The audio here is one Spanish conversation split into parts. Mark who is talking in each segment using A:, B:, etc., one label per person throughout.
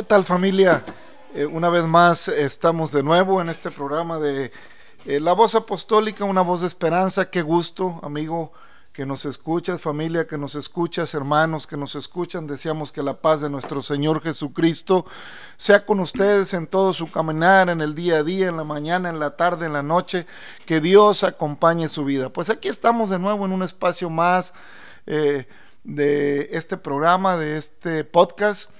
A: ¿Qué tal familia? Eh, una vez más eh, estamos de nuevo en este programa de eh, La Voz Apostólica, una voz de esperanza. Qué gusto, amigo, que nos escuchas, familia, que nos escuchas, hermanos, que nos escuchan. Deseamos que la paz de nuestro Señor Jesucristo sea con ustedes en todo su caminar, en el día a día, en la mañana, en la tarde, en la noche. Que Dios acompañe su vida. Pues aquí estamos de nuevo en un espacio más de este programa, de este podcast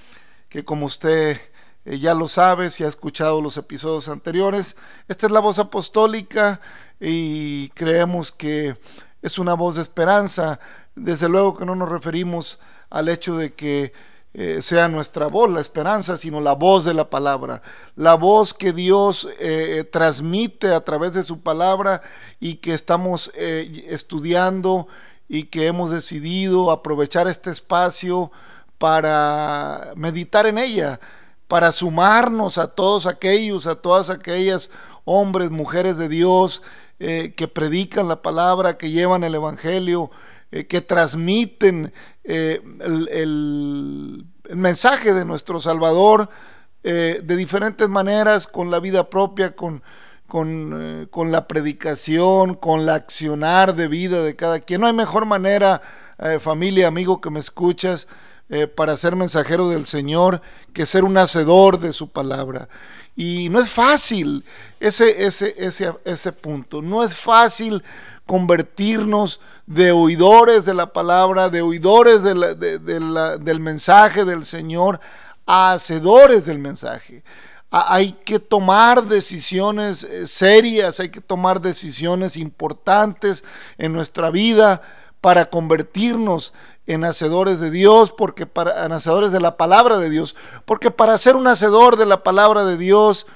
A: que como usted eh, ya lo sabe, si ha escuchado los episodios anteriores, esta es la voz apostólica y creemos que es una voz de esperanza. Desde luego que no nos referimos al hecho de que eh, sea nuestra voz la esperanza, sino la voz de la palabra, la voz que Dios eh, transmite a través de su palabra y que estamos estudiando y que hemos decidido aprovechar este espacio para meditar en ella, para sumarnos a todos aquellos, a todas aquellas hombres, mujeres de Dios eh, que predican la palabra, que llevan el Evangelio, eh, que transmiten eh, el, el- mensaje de nuestro Salvador de diferentes maneras, con la vida propia, con, con, con la predicación, con la accionar de vida de cada quien. No hay mejor manera, familia, amigo que me escuchas, eh, para ser mensajero del Señor que ser un hacedor de su palabra. Y no es fácil ese, ese, ese, ese punto, no es fácil convertirnos de oidores de la palabra, de oidores de la- de- de la- del mensaje del Señor, a hacedores del mensaje. Hay que tomar decisiones eh, serias, hay que tomar decisiones importantes en nuestra vida para convertirnos en hacedores de Dios, porque para en hacedores de la palabra de Dios, porque para ser un hacedor de la palabra de Dios,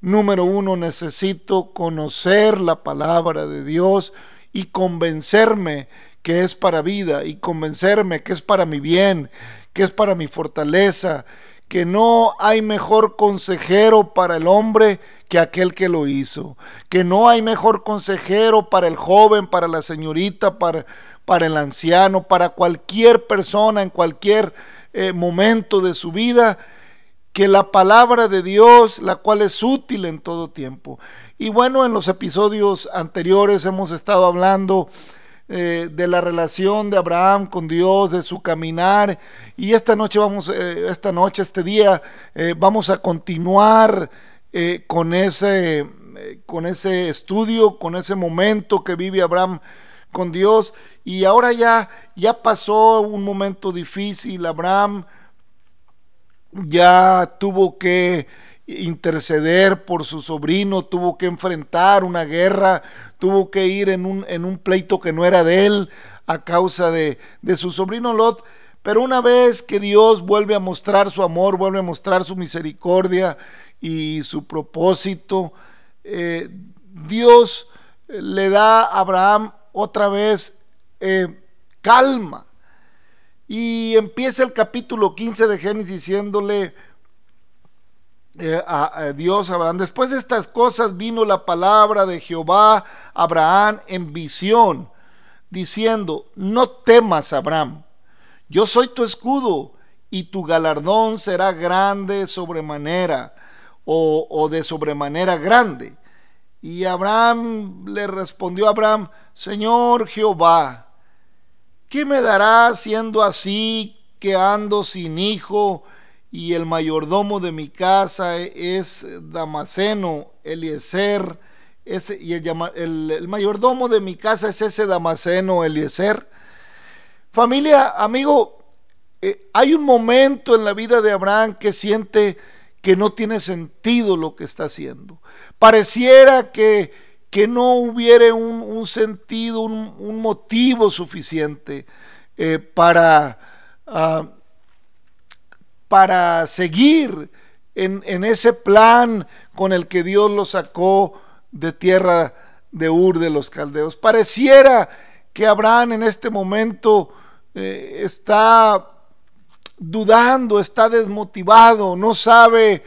A: número uno, necesito conocer la palabra de Dios y convencerme que es para vida y convencerme que es para mi bien, que es para mi fortaleza, que no hay mejor consejero para el hombre que aquel que lo hizo, que no hay mejor consejero para el joven, para la señorita, para, para el anciano, para cualquier persona en cualquier eh, momento de su vida, que la palabra de Dios, la cual es útil en todo tiempo. Y bueno, en los episodios anteriores hemos estado hablando eh, de la relación de Abraham con Dios, de su caminar. Y esta noche vamos, eh, esta noche, este día, vamos a continuar con ese, con ese estudio, con ese momento que vive Abraham con Dios. Y ahora ya, ya pasó un momento difícil. Abraham ya tuvo que interceder por su sobrino, tuvo que enfrentar una guerra, tuvo que ir en un, en un pleito que no era de él a causa de, de su sobrino Lot. Pero una vez que Dios vuelve a mostrar su amor, vuelve a mostrar su misericordia y su propósito, eh, Dios le da a Abraham otra vez eh, calma. Y empieza el capítulo 15 de Génesis diciéndole eh, a, a Dios Abraham, después de estas cosas vino la palabra de Jehová a Abraham en visión, diciendo, no temas Abraham, yo soy tu escudo y tu galardón será grande sobremanera o, o de sobremanera grande. Y Abraham le respondió a Abraham, Señor Jehová, ¿Qué me dará siendo así que ando sin hijo y el mayordomo de mi casa es Damaseno, Eliezer, ese, y el, el mayordomo de mi casa es ese Damaseno, Eliezer? Familia, amigo, eh, hay un momento en la vida de Abraham que siente que no tiene sentido lo que está haciendo. Pareciera que, que no hubiera un, un sentido, un, un motivo suficiente. eh, para, ah, para seguir en, en, ese plan con el que Dios los sacó de tierra de Ur de los caldeos. Pareciera que Abraham en este momento eh, está dudando, está desmotivado, no sabe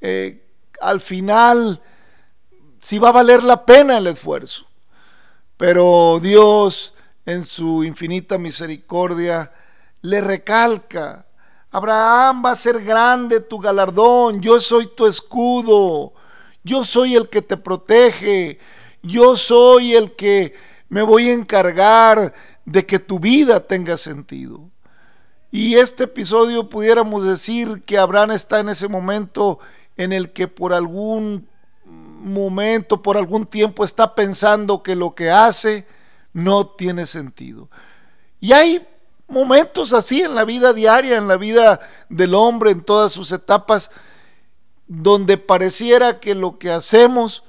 A: eh, al final si va a valer la pena el esfuerzo. Pero Dios en su infinita misericordia le recalca, Abraham va a ser grande tu galardón, yo soy tu escudo, yo soy el que te protege, yo soy el que me voy a encargar de que tu vida tenga sentido. Y este episodio pudiéramos decir que Abraham está en ese momento en el que por algún momento, por algún tiempo está pensando que lo que hace no tiene sentido. Y hay momentos así en la vida diaria, en la vida del hombre, en todas sus etapas, donde pareciera que lo que hacemos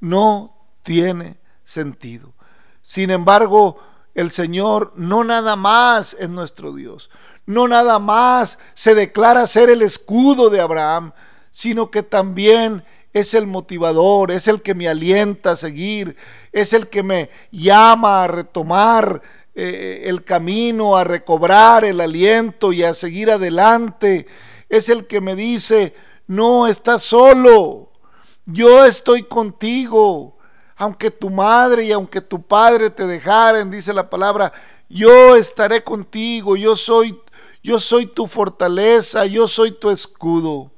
A: no tiene sentido. Sin embargo, el Señor no nada más es nuestro Dios, no nada más se declara ser el escudo de Abraham, sino que también es el motivador, es el que me alienta a seguir, es el que me llama a retomar eh, el camino, a recobrar el aliento y a seguir adelante. Es el que me dice, no estás solo, yo estoy contigo. Aunque tu madre y aunque tu padre te dejaren, dice la palabra, yo estaré contigo, yo soy, yo soy tu fortaleza, yo soy tu escudo.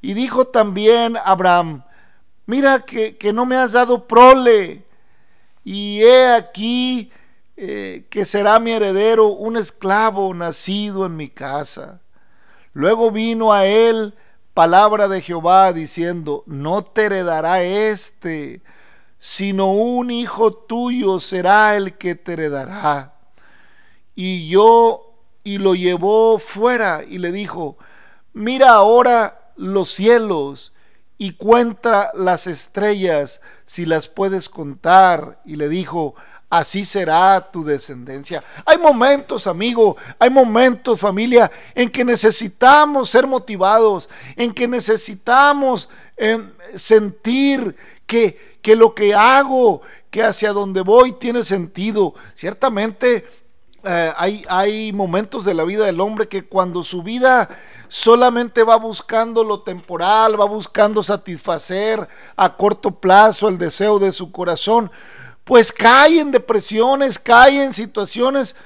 A: Y dijo también Abraham, mira que, que no me has dado prole, y he aquí eh, que será mi heredero un esclavo nacido en mi casa. Luego vino a él palabra de Jehová diciendo, no te heredará este, sino un hijo tuyo será el que te heredará. Y yo, y lo llevó fuera y le dijo, mira ahora los cielos y cuenta las estrellas si las puedes contar. Y le dijo, así será tu descendencia. Hay momentos, amigo, hay momentos, familia, en que necesitamos ser motivados, en que necesitamos em, sentir que, que lo que hago, que hacia donde voy tiene sentido. Ciertamente eh, hay, hay momentos de la vida del hombre que cuando su vida solamente va buscando lo temporal, va buscando satisfacer a corto plazo el deseo de su corazón, pues cae en depresiones, cae en situaciones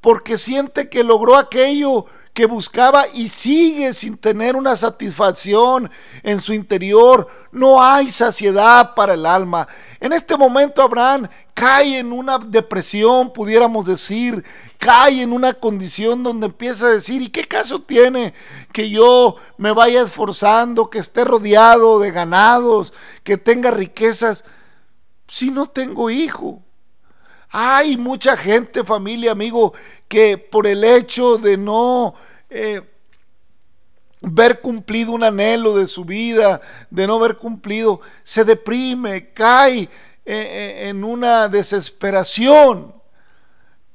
A: porque siente que logró aquello que buscaba y sigue sin tener una satisfacción en su interior. No hay saciedad para el alma. En este momento Abraham cae en una depresión, pudiéramos decir, cae en una condición donde empieza a decir, ¿y qué caso tiene que yo me vaya esforzando, que esté rodeado de ganados, que tenga riquezas, si no tengo hijo? Hay mucha gente, familia, amigo, que por el hecho de no eh, ver cumplido un anhelo de su vida, de no ver cumplido, se deprime, cae eh, eh, en una desesperación.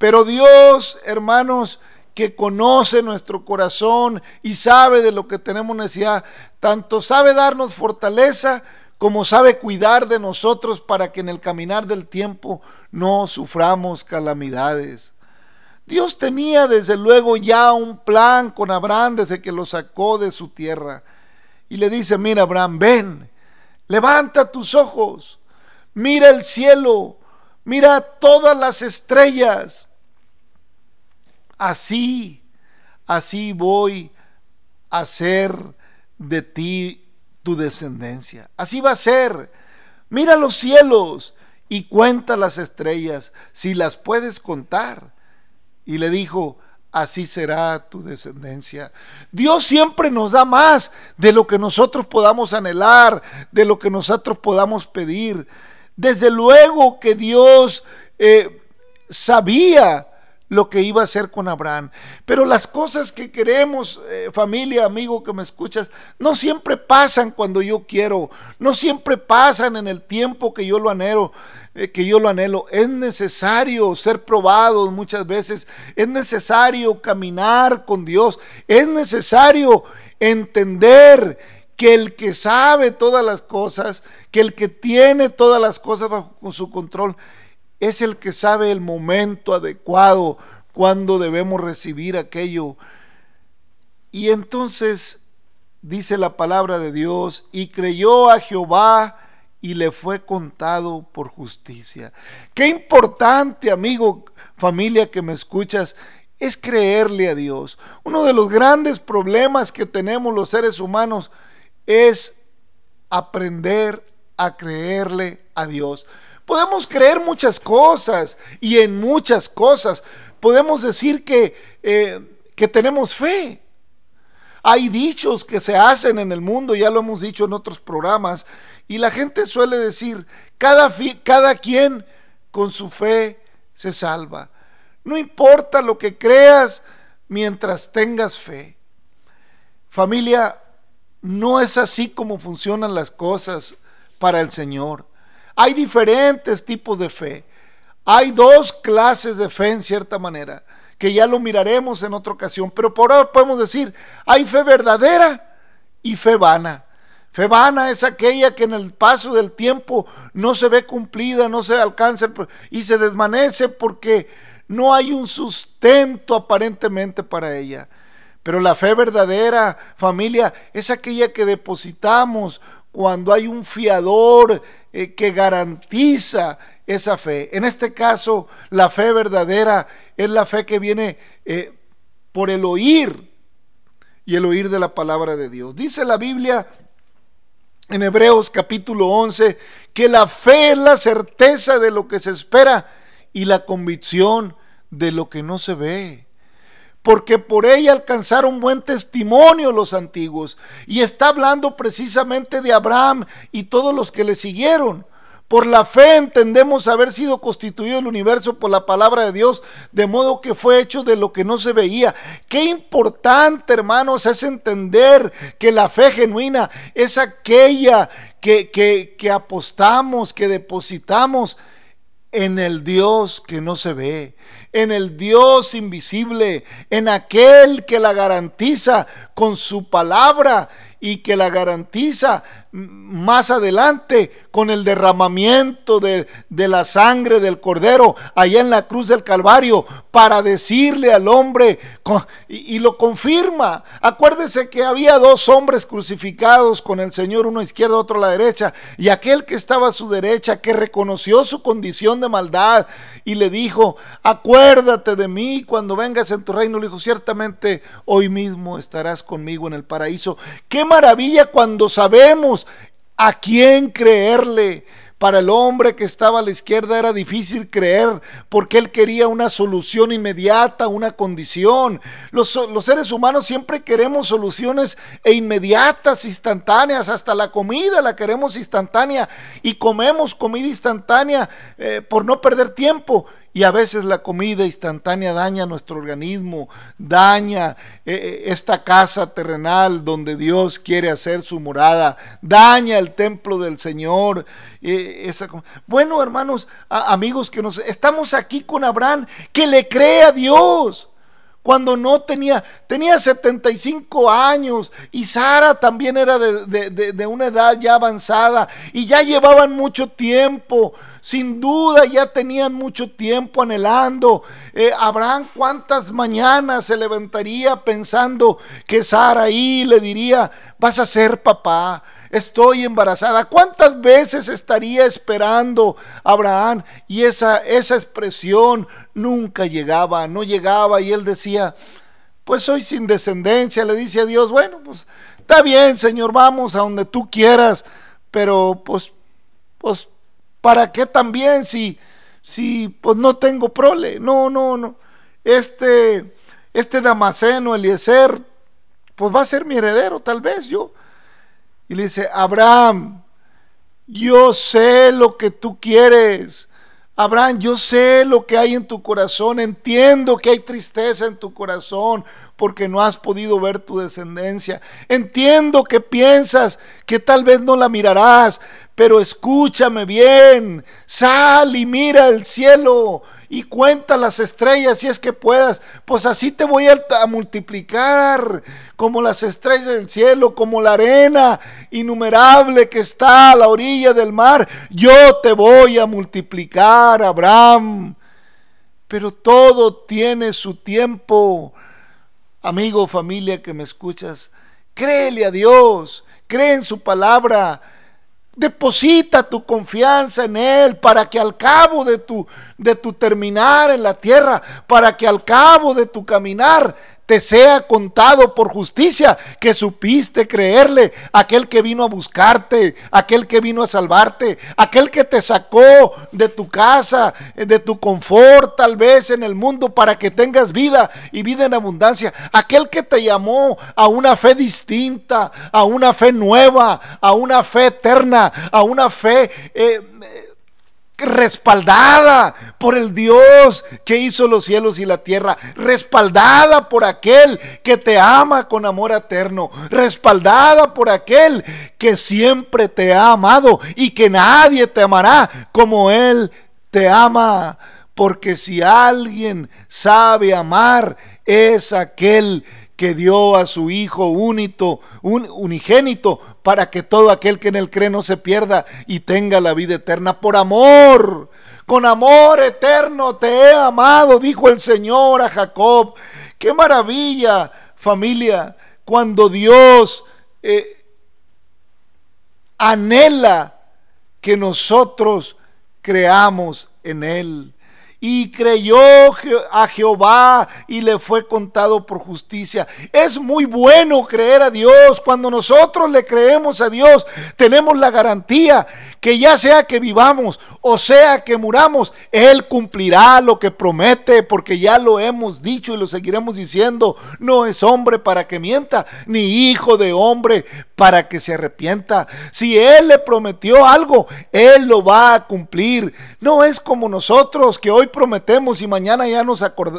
A: Pero Dios, hermanos, que conoce nuestro corazón y sabe de lo que tenemos necesidad, tanto sabe darnos fortaleza como sabe cuidar de nosotros para que en el caminar del tiempo no suframos calamidades. Dios tenía desde luego ya un plan con Abraham desde que lo sacó de su tierra. Y le dice, mira Abraham, ven, levanta tus ojos, mira el cielo, mira todas las estrellas así, así voy a hacer de ti tu descendencia. Así va a ser. Mira los cielos y cuenta las estrellas, si las puedes contar. Y le dijo, así será tu descendencia. Dios siempre nos da más de lo que nosotros podamos anhelar, de lo que nosotros podamos pedir. Desde luego que Dios eh, sabía lo que iba a hacer con Abraham. Pero las cosas que queremos, eh, familia, amigo que me escuchas, no siempre pasan cuando yo quiero, no siempre pasan en el tiempo que yo lo anhelo. eh, que yo lo anhelo. Es necesario ser probados muchas veces. Es necesario caminar con Dios. Es necesario entender que el que sabe todas las cosas, que el que tiene todas las cosas bajo su control, es el que sabe el momento adecuado cuando debemos recibir aquello. Y entonces dice la palabra de Dios, y creyó a Jehová y le fue contado por justicia. Qué importante, amigo, familia que me escuchas, es creerle a Dios. Uno de los grandes problemas que tenemos los seres humanos es aprender a creerle a Dios. Podemos creer muchas cosas y en muchas cosas podemos decir que, eh, que tenemos fe. Hay dichos que se hacen en el mundo, ya lo hemos dicho en otros programas, y la gente suele decir, cada, cada quien con su fe se salva. No importa lo que creas mientras tengas fe. Familia, no es así como funcionan las cosas para el Señor. Hay diferentes tipos de fe. Hay dos clases de fe en cierta manera, que ya lo miraremos en otra ocasión, pero por ahora podemos decir, hay fe verdadera y fe vana. Fe vana es aquella que en el paso del tiempo no se ve cumplida, no se alcanza y se desvanece porque no hay un sustento aparentemente para ella. Pero la fe verdadera, familia, es aquella que depositamos cuando hay un fiador eh, que garantiza esa fe. En este caso, la fe verdadera es la fe que viene eh, por el oír y el oír de la palabra de Dios. Dice la Biblia en Hebreos capítulo 11 que la fe es la certeza de lo que se espera y la convicción de lo que no se ve. Porque por ella alcanzaron buen testimonio los antiguos. Y está hablando precisamente de Abraham y todos los que le siguieron. Por la fe entendemos haber sido constituido el universo por la palabra de Dios, de modo que fue hecho de lo que no se veía. Qué importante, hermanos, es entender que la fe genuina es aquella que, que, apostamos, que depositamos en el Dios que no se ve, en el Dios invisible, en aquel que la garantiza con su palabra y que la garantiza más adelante con el derramamiento de, la sangre del cordero allá en la cruz del Calvario para decirle al hombre y, y, lo confirma. Acuérdese que había dos hombres crucificados con el Señor, uno a izquierda, otro a la derecha, y aquel que estaba a su derecha, que reconoció su condición de maldad y le dijo, acuérdate de mí cuando vengas en tu reino, le dijo, ciertamente hoy mismo estarás conmigo en el paraíso. Qué maravilla cuando sabemos a quién creerle. Para el hombre que estaba a la izquierda era difícil creer porque él quería una solución inmediata, una condición. Los, seres humanos siempre queremos soluciones e inmediatas, instantáneas. Hasta la comida la queremos instantánea y comemos comida instantánea eh, por no perder tiempo. Y a veces la comida instantánea daña nuestro organismo, daña eh, eh, esta casa terrenal donde Dios quiere hacer su morada, daña el templo del Señor. Eh, bueno, hermanos, amigos, que nos estamos aquí con Abraham, que le cree a Dios cuando no tenía, tenía 75 años y Sara también era de, una edad ya avanzada y ya llevaban mucho tiempo, sin duda ya tenían mucho tiempo anhelando. Eh, Abraham cuántas mañanas se levantaría pensando que Sara ahí le diría, vas a ser papá, estoy embarazada. ¿Cuántas veces estaría esperando Abraham? Y esa, esa expresión nunca llegaba, no llegaba y él decía, pues soy sin descendencia, le dice a Dios, bueno, pues está bien, Señor, vamos a donde tú quieras, pero pues, pues, ¿para qué también si, si, pues no tengo prole? No, no, no. Este, este Damaseno, Eliezer, pues va a ser mi heredero, tal vez yo. Y le dice, Abraham, yo sé lo que tú quieres. Abraham, yo sé lo que hay en tu corazón, entiendo que hay tristeza en tu corazón porque no has podido ver tu descendencia. Entiendo que piensas que tal vez no la mirarás, Pero escúchame bien, sal y mira el cielo y cuenta las estrellas si es que puedas. Pues así te voy a, a, multiplicar como las estrellas del cielo, como la arena innumerable que está a la orilla del mar. Yo te voy a multiplicar, Abraham. Pero todo tiene su tiempo. Amigo, familia que me escuchas, créele a Dios, cree en su palabra Deposita tu confianza en Él para que al cabo de tu, de tu terminar en la tierra, para que al cabo de tu caminar, te sea contado por justicia que supiste creerle, aquel que vino a buscarte, aquel que vino a salvarte, aquel que te sacó de tu casa, de tu confort tal vez en el mundo para que tengas vida y vida en abundancia, aquel que te llamó a una fe distinta, a una fe nueva, a una fe eterna, a una fe... Eh, respaldada por el Dios que hizo los cielos y la tierra, respaldada por aquel que te ama con amor eterno, respaldada por aquel que siempre te ha amado y que nadie te amará como Él te ama. Porque si alguien sabe amar, es aquel que dio a su Hijo único, un, unigénito, para que todo aquel que en él cree no se pierda y tenga la vida eterna. Por amor, con amor eterno te he amado, dijo el Señor a Jacob. Qué maravilla, familia, cuando Dios eh, anhela que nosotros creamos en Él y creyó a Jehová y le fue contado por justicia. Es muy bueno creer a Dios. Cuando nosotros le creemos a Dios, tenemos la garantía que ya sea que vivamos o sea que muramos, Él cumplirá lo que promete, porque ya lo hemos dicho y lo seguiremos diciendo. No es hombre para que mienta, ni hijo de hombre para que se arrepienta. Si Él le prometió algo, Él lo va a cumplir. No es como nosotros que hoy prometemos y mañana ya,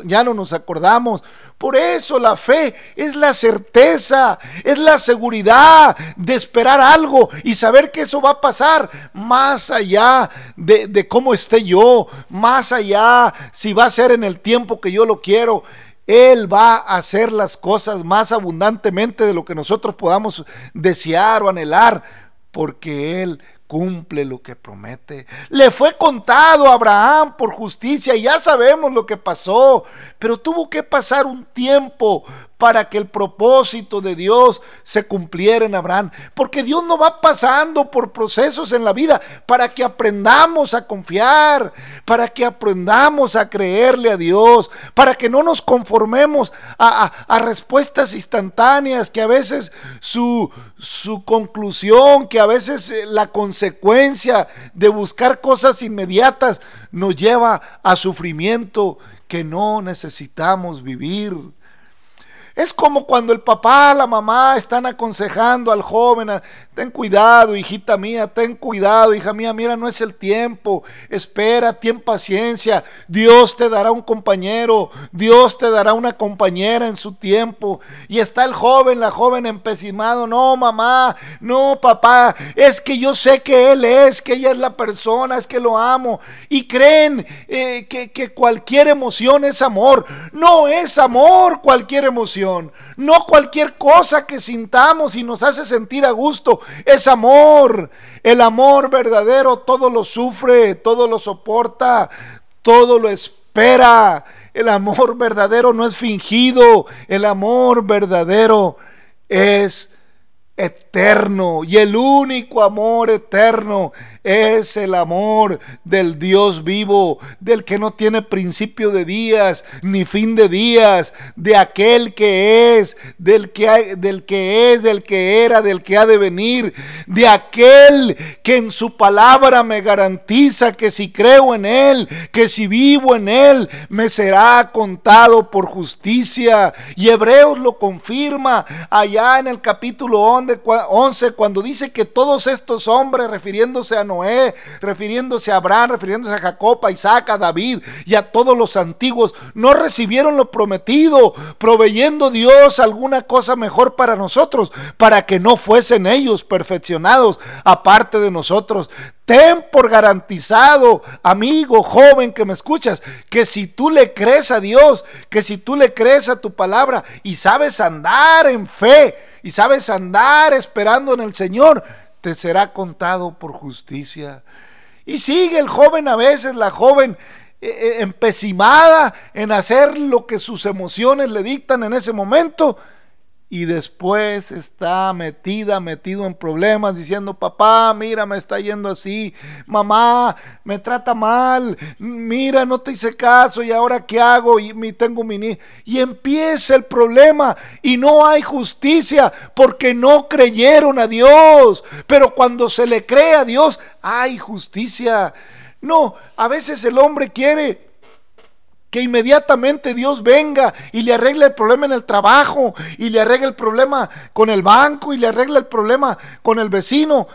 A: ya no nos acordamos. Por eso la fe es la certeza, es la seguridad de esperar algo y saber que eso va a pasar más allá de, cómo esté yo, más allá si va a ser en el tiempo que yo lo quiero. Él va a hacer las cosas más abundantemente de lo que nosotros podamos desear o anhelar, porque Él cumple lo que promete. Le fue contado a Abraham por justicia y ya sabemos lo que pasó, pero tuvo que pasar un tiempo para que el propósito de Dios se cumpliera en Abraham. Porque Dios no va pasando por procesos en la vida para que aprendamos a confiar, para que aprendamos a creerle a Dios, para que no nos conformemos a, a, respuestas instantáneas, que a veces su, su conclusión, que a veces eh, la consecuencia de buscar cosas inmediatas nos lleva a sufrimiento que no necesitamos vivir. Es como cuando el papá, la mamá están aconsejando al joven, ten cuidado, hijita mía, ten cuidado, hija mía, mira, no es el tiempo, espera, ten paciencia, Dios te dará un compañero, Dios te dará una compañera en su tiempo. Y está el joven, la joven empecinado, no mamá, no papá, es que yo sé que Él es, que ella es la persona, es que lo amo. Y creen eh, que, que cualquier emoción es amor, no es amor cualquier emoción. No cualquier cosa que sintamos y nos hace sentir a gusto es amor. El amor verdadero todo lo sufre, todo lo soporta, todo lo espera. El amor verdadero no es fingido. El amor verdadero es eterno. Y el único amor eterno es el amor del Dios vivo, del que no tiene principio de días ni fin de días, de aquel que es, del que, del que es, del que era, del que ha de venir, de aquel que en su palabra me garantiza que si creo en Él, que si vivo en Él, me será contado por justicia. Y Hebreos lo confirma allá en el capítulo 11 cuando dice que todos estos hombres, refiriéndose a Noé, refiriéndose a Abraham, refiriéndose a Jacob, a Isaac, a David y a todos los antiguos, no recibieron lo prometido, proveyendo Dios alguna cosa mejor para nosotros, para que no fuesen ellos perfeccionados aparte de nosotros. Ten por garantizado, amigo, joven que me escuchas, que si tú le crees a Dios, que si tú le crees a tu palabra y sabes andar en fe y sabes andar esperando en el Señor, te será contado por justicia. Y sigue el joven a veces, la joven eh, eh, empesimada en hacer lo que sus emociones le dictan en ese momento y después está metida, metido en problemas, diciendo, papá, mira, me está yendo así, mamá, me trata mal, mira, no te hice caso y ahora qué hago y tengo mi. Y empieza el problema y no hay justicia porque no creyeron a Dios. Pero cuando se le cree a Dios, hay justicia. No, a veces el hombre quiere que inmediatamente Dios venga y le arregle el problema en el trabajo, y le arregle el problema con el banco, y le arregle el problema con el vecino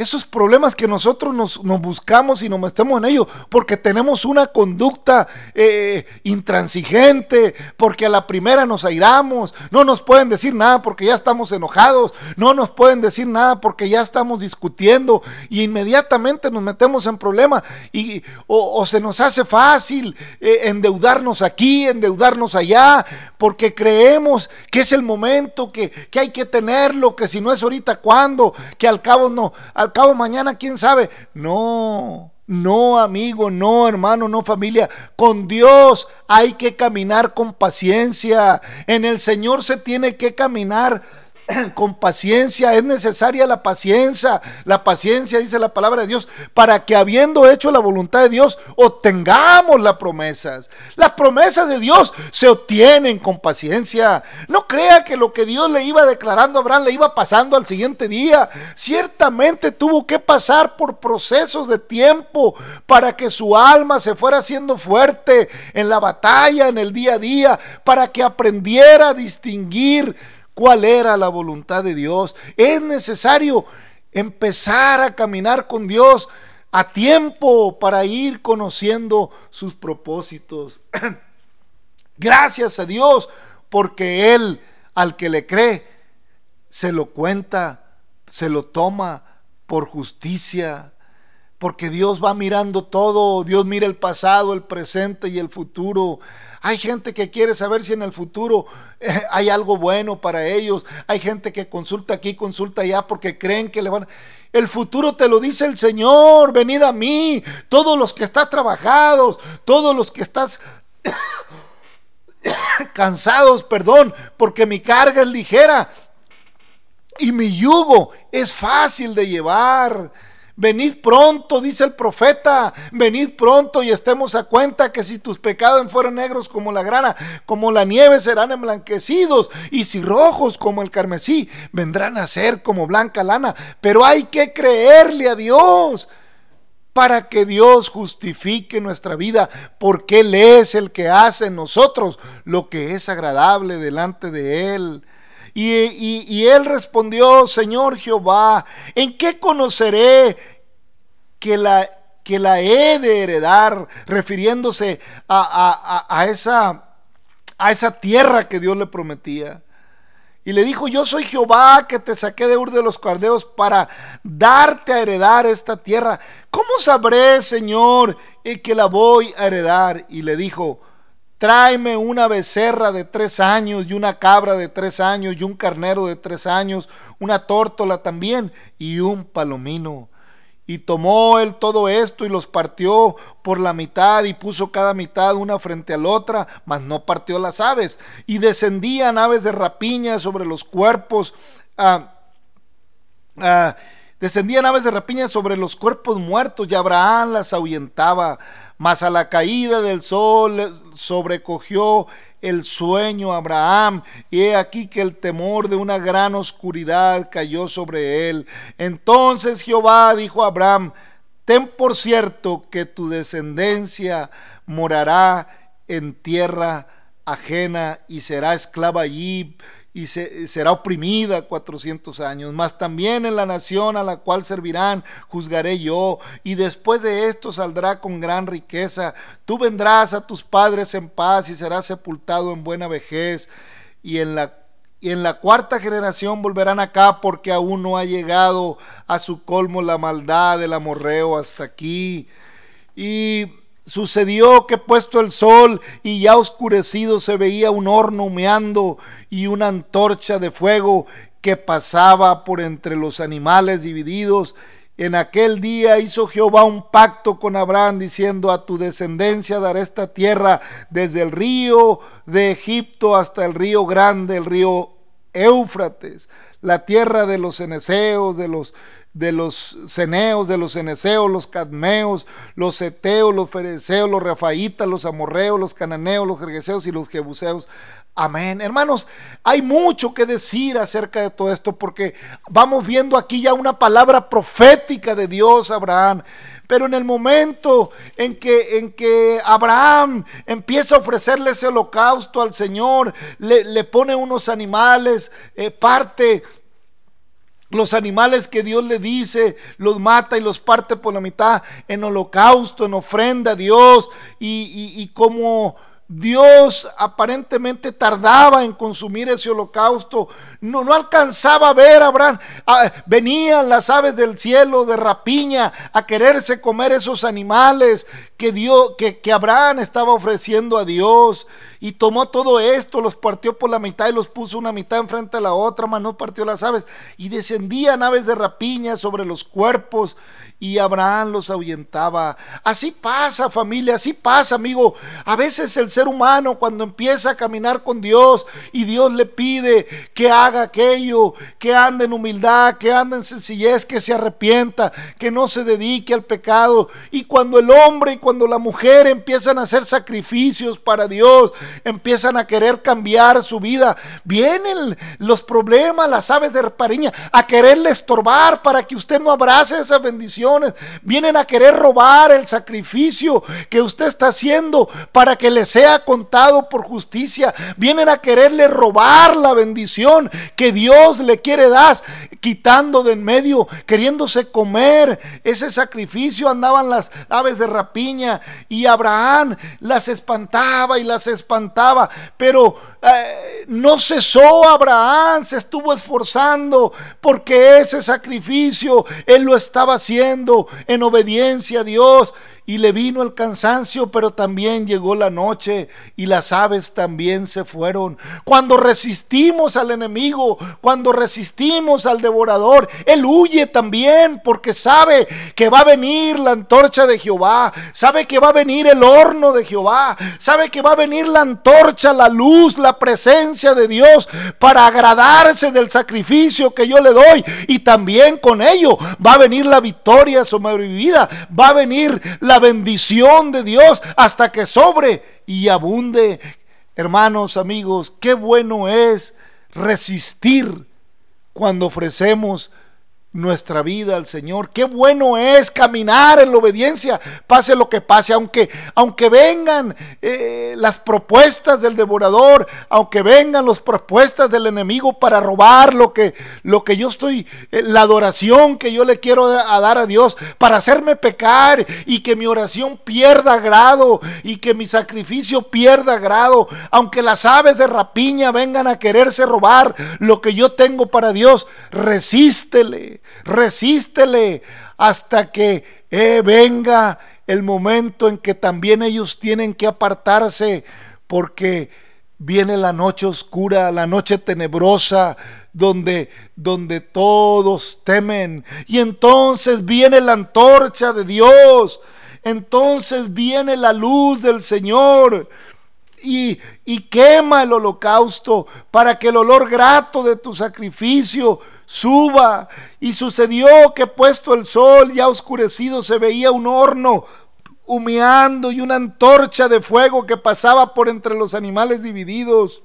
A: esos problemas que nosotros nos, buscamos y nos metemos en ellos, porque tenemos una conducta eh, intransigente, porque a la primera nos airamos, no nos pueden decir nada porque ya estamos enojados, no nos pueden decir nada porque ya estamos discutiendo y inmediatamente nos metemos en problemas y, o, se nos hace fácil eh, endeudarnos aquí, endeudarnos allá, porque creemos que es el momento, que, que hay que tenerlo, que si no es ahorita, ¿cuándo? Que al cabo no cabo mañana, quién sabe. No, no amigo, no hermano, no familia. Con Dios hay que caminar con paciencia. En el Señor se tiene que caminar con paciencia, es necesaria la paciencia, la paciencia, dice la palabra de Dios, para que habiendo hecho la voluntad de Dios, obtengamos las promesas. Las promesas de Dios se obtienen con paciencia. No crea que lo que Dios le iba declarando a Abraham le iba pasando al siguiente día. Ciertamente tuvo que pasar por procesos de tiempo para que su alma se fuera haciendo fuerte en la batalla, en el día a día, para que aprendiera a distinguir cuál era la voluntad de Dios. Es necesario empezar a caminar con Dios a tiempo para ir conociendo sus propósitos. Gracias a Dios porque Él al que le cree se lo cuenta, se lo toma por justicia, porque Dios va mirando todo, Dios mira el pasado, el presente y el futuro. Hay gente que quiere saber si en el futuro eh, hay algo bueno para ellos. Hay gente que consulta aquí, consulta allá porque creen que le van... El futuro te lo dice el Señor. Venid a mí. Todos los que estás trabajados, todos los que estás cansados, perdón, porque mi carga es ligera y mi yugo es fácil de llevar. Venid pronto, dice el profeta, venid pronto y estemos a cuenta que si tus pecados fueran negros como la grana, como la nieve serán emblanquecidos, y si rojos como el carmesí, vendrán a ser como blanca lana. Pero hay que creerle a Dios para que Dios justifique nuestra vida, porque Él es el que hace en nosotros lo que es agradable delante de Él. Y, él respondió, Señor Jehová, ¿en qué conoceré que la, que la he de heredar? Refiriéndose a, esa, a esa tierra que Dios le prometía. Y le dijo, yo soy Jehová que te saqué de Ur de los Cardeos para darte a heredar esta tierra. ¿Cómo sabré, Señor, eh, que la voy a heredar? Y le dijo, tráeme una becerra de tres años y una cabra de tres años y un carnero de tres años, una tórtola también y un palomino. Y tomó él todo esto y los partió por la mitad y puso cada mitad una frente a la otra, mas no partió las aves. Y descendían aves de rapiña sobre los cuerpos. Ah, ah, descendían aves de rapiña sobre los cuerpos muertos y Abraham las ahuyentaba mas a la caída del sol sobrecogió el sueño a Abraham, y he aquí que el temor de una gran oscuridad cayó sobre él. Entonces Jehová dijo a Abraham, ten por cierto que tu descendencia morará en tierra ajena y será esclava allí y se, será oprimida cuatrocientos años, mas también en la nación a la cual servirán juzgaré yo, y después de esto saldrá con gran riqueza. Tú vendrás a tus padres en paz y serás sepultado en buena vejez, y en la y en la cuarta generación volverán acá porque aún no ha llegado a su colmo la maldad del amorreo hasta aquí. Y Sucedió que puesto el sol y ya oscurecido se veía un horno humeando y una antorcha de fuego que pasaba por entre los animales divididos. En aquel día hizo Jehová un pacto con Abraham diciendo a tu descendencia daré esta tierra desde el río de Egipto hasta el río grande, el río Éufrates, la tierra de los ceneseos, de los de los ceneos, de los ceneseos, los cadmeos, los eteos, los fereceos, los rafaitas, los amorreos, los cananeos, los jergueseos y los jebuseos. Amén. Hermanos, hay mucho que decir acerca de todo esto porque vamos viendo aquí ya una palabra profética de Dios, Abraham. Pero en el momento en que, en que Abraham empieza a ofrecerle ese holocausto al Señor, le, le pone unos animales, eh, parte los animales que Dios le dice, los mata y los parte por la mitad en holocausto, en ofrenda a Dios. Y, y, como Dios aparentemente tardaba en consumir ese holocausto. No, no alcanzaba a ver a Abraham. Ah, venían las aves del cielo de rapiña a quererse comer esos animales que, Dios, que, que Abraham estaba ofreciendo a Dios. Y tomó todo esto, los partió por la mitad y los puso una mitad enfrente a la otra, mas no partió las aves. Y descendían aves de rapiña sobre los cuerpos y Abraham los ahuyentaba. Así pasa familia, así pasa amigo. A veces el ser humano cuando empieza a caminar con Dios y Dios le pide que haga aquello, que ande en humildad, que ande en sencillez, que se arrepienta, que no se dedique al pecado. Y cuando el hombre y cuando la mujer empiezan a hacer sacrificios para Dios, empiezan a querer cambiar su vida, vienen los problemas, las aves de repariña, a quererle estorbar para que usted no abrace esa bendición vienen a querer robar el sacrificio que usted está haciendo para que le sea contado por justicia. Vienen a quererle robar la bendición que Dios le quiere dar, quitando de en medio, queriéndose comer ese sacrificio. Andaban las aves de rapiña y Abraham las espantaba y las espantaba, pero eh, no cesó Abraham, se estuvo esforzando porque ese sacrificio él lo estaba haciendo en obediencia a Dios y le vino el cansancio, pero también llegó la noche y las aves también se fueron. Cuando resistimos al enemigo, cuando resistimos al devorador, él huye también porque sabe que va a venir la antorcha de Jehová, sabe que va a venir el horno de Jehová, sabe que va a venir la antorcha, la luz, la presencia de Dios para agradarse del sacrificio que yo le doy y también con ello va a venir la victoria sobre mi vida, va a venir bendición de Dios hasta que sobre y abunde. Hermanos, amigos, qué bueno es resistir cuando ofrecemos nuestra vida al Señor. Qué bueno es caminar en la obediencia, pase lo que pase, aunque, aunque vengan eh, las propuestas del devorador, aunque vengan las propuestas del enemigo para robar lo que, lo que yo estoy, eh, la adoración que yo le quiero dar a Dios, para hacerme pecar y que mi oración pierda grado y que mi sacrificio pierda grado, aunque las aves de rapiña vengan a quererse robar lo que yo tengo para Dios, resístele resístele hasta que eh, venga el momento en que también ellos tienen que apartarse porque viene la noche oscura, la noche tenebrosa, donde, donde todos temen. Y entonces viene la antorcha de Dios, entonces viene la luz del Señor. Y, y quema el holocausto para que el olor grato de tu sacrificio suba. Y sucedió que puesto el sol ya oscurecido se veía un horno humeando y una antorcha de fuego que pasaba por entre los animales divididos.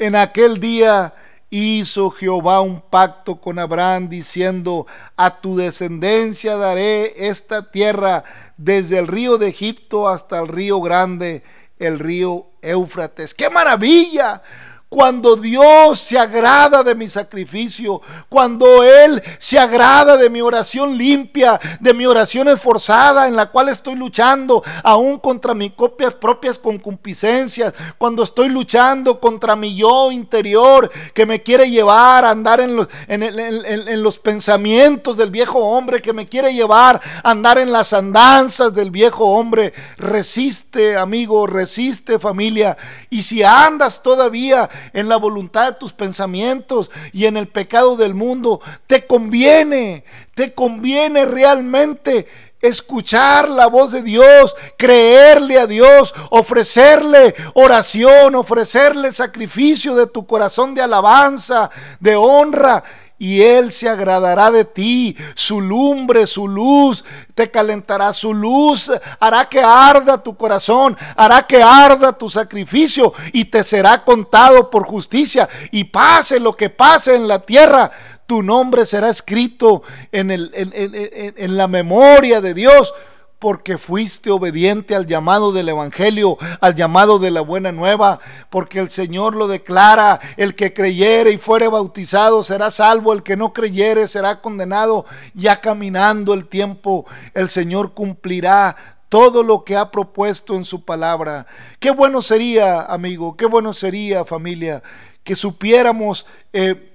A: En aquel día hizo Jehová un pacto con Abraham diciendo, a tu descendencia daré esta tierra desde el río de Egipto hasta el río grande, el río Éufrates. ¡Qué maravilla! Cuando Dios se agrada de mi sacrificio, cuando Él se agrada de mi oración limpia, de mi oración esforzada en la cual estoy luchando aún contra mis propias, propias concupiscencias, cuando estoy luchando contra mi yo interior que me quiere llevar a andar en los, en, en los pensamientos del viejo hombre, que me quiere llevar a andar en las andanzas del viejo hombre. Resiste, amigo, resiste familia. Y si andas todavía en la voluntad de tus pensamientos y en el pecado del mundo, te conviene, te conviene realmente escuchar la voz de Dios, creerle a Dios, ofrecerle oración, ofrecerle sacrificio de tu corazón de alabanza, de honra y Él se agradará de ti. Su lumbre, su luz, te calentará. Su luz hará que arda tu corazón, hará que arda tu sacrificio y te será contado por justicia. Y pase lo que pase en la tierra, tu nombre será escrito en, la memoria de Dios porque fuiste obediente al llamado del Evangelio, al llamado de la buena nueva, porque el Señor lo declara, el que creyere y fuere bautizado será salvo, el que no creyere será condenado, ya caminando el tiempo, el Señor cumplirá todo lo que ha propuesto en su palabra. Qué bueno sería, amigo, qué bueno sería, familia, que supiéramos eh,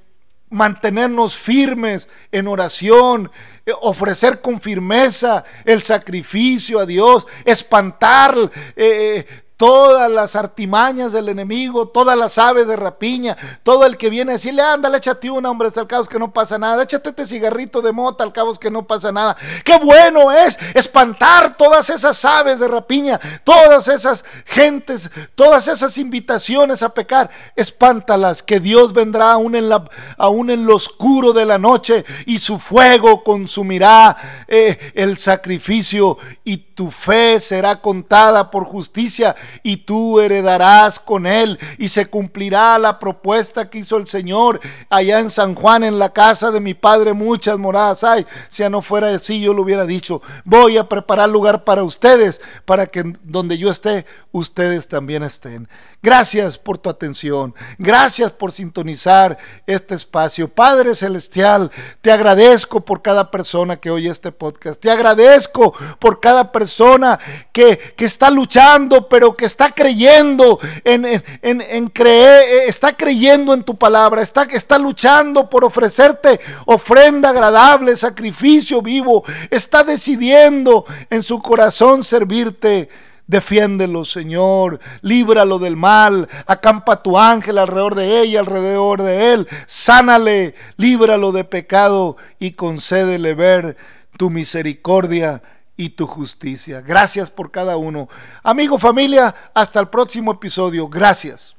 A: mantenernos firmes en oración, eh, ofrecer con firmeza el sacrificio a Dios, espantar eh, todas las artimañas del enemigo, todas las aves de rapiña, todo el que viene a decirle, ándale, échate una, hombre, al cabo que no pasa nada, échate este cigarrito de mota, al cabo que no pasa nada. Qué bueno es espantar todas esas aves de rapiña, todas esas gentes, todas esas invitaciones a pecar, espántalas, que Dios vendrá aún en, la, aún en lo oscuro de la noche y su fuego consumirá eh, el sacrificio y tu fe será contada por justicia y tú heredarás con él y se cumplirá la propuesta que hizo el Señor allá en San Juan en la casa de mi padre muchas moradas hay si no fuera así yo lo hubiera dicho voy a preparar lugar para ustedes para que donde yo esté ustedes también estén Gracias por tu atención. Gracias por sintonizar este espacio. Padre Celestial, te agradezco por cada persona que oye este podcast. Te agradezco por cada persona que, está luchando, pero que está creyendo en, en, creer, eh, está creyendo en tu palabra, está, está luchando por ofrecerte ofrenda agradable, sacrificio vivo, está decidiendo en su corazón servirte. Defiéndelo, Señor. Líbralo del mal. Acampa tu ángel alrededor de ella, alrededor de él. Sánale. Líbralo de pecado y concédele ver tu misericordia y tu justicia. Gracias por cada uno. Amigo, familia, hasta el próximo episodio. Gracias.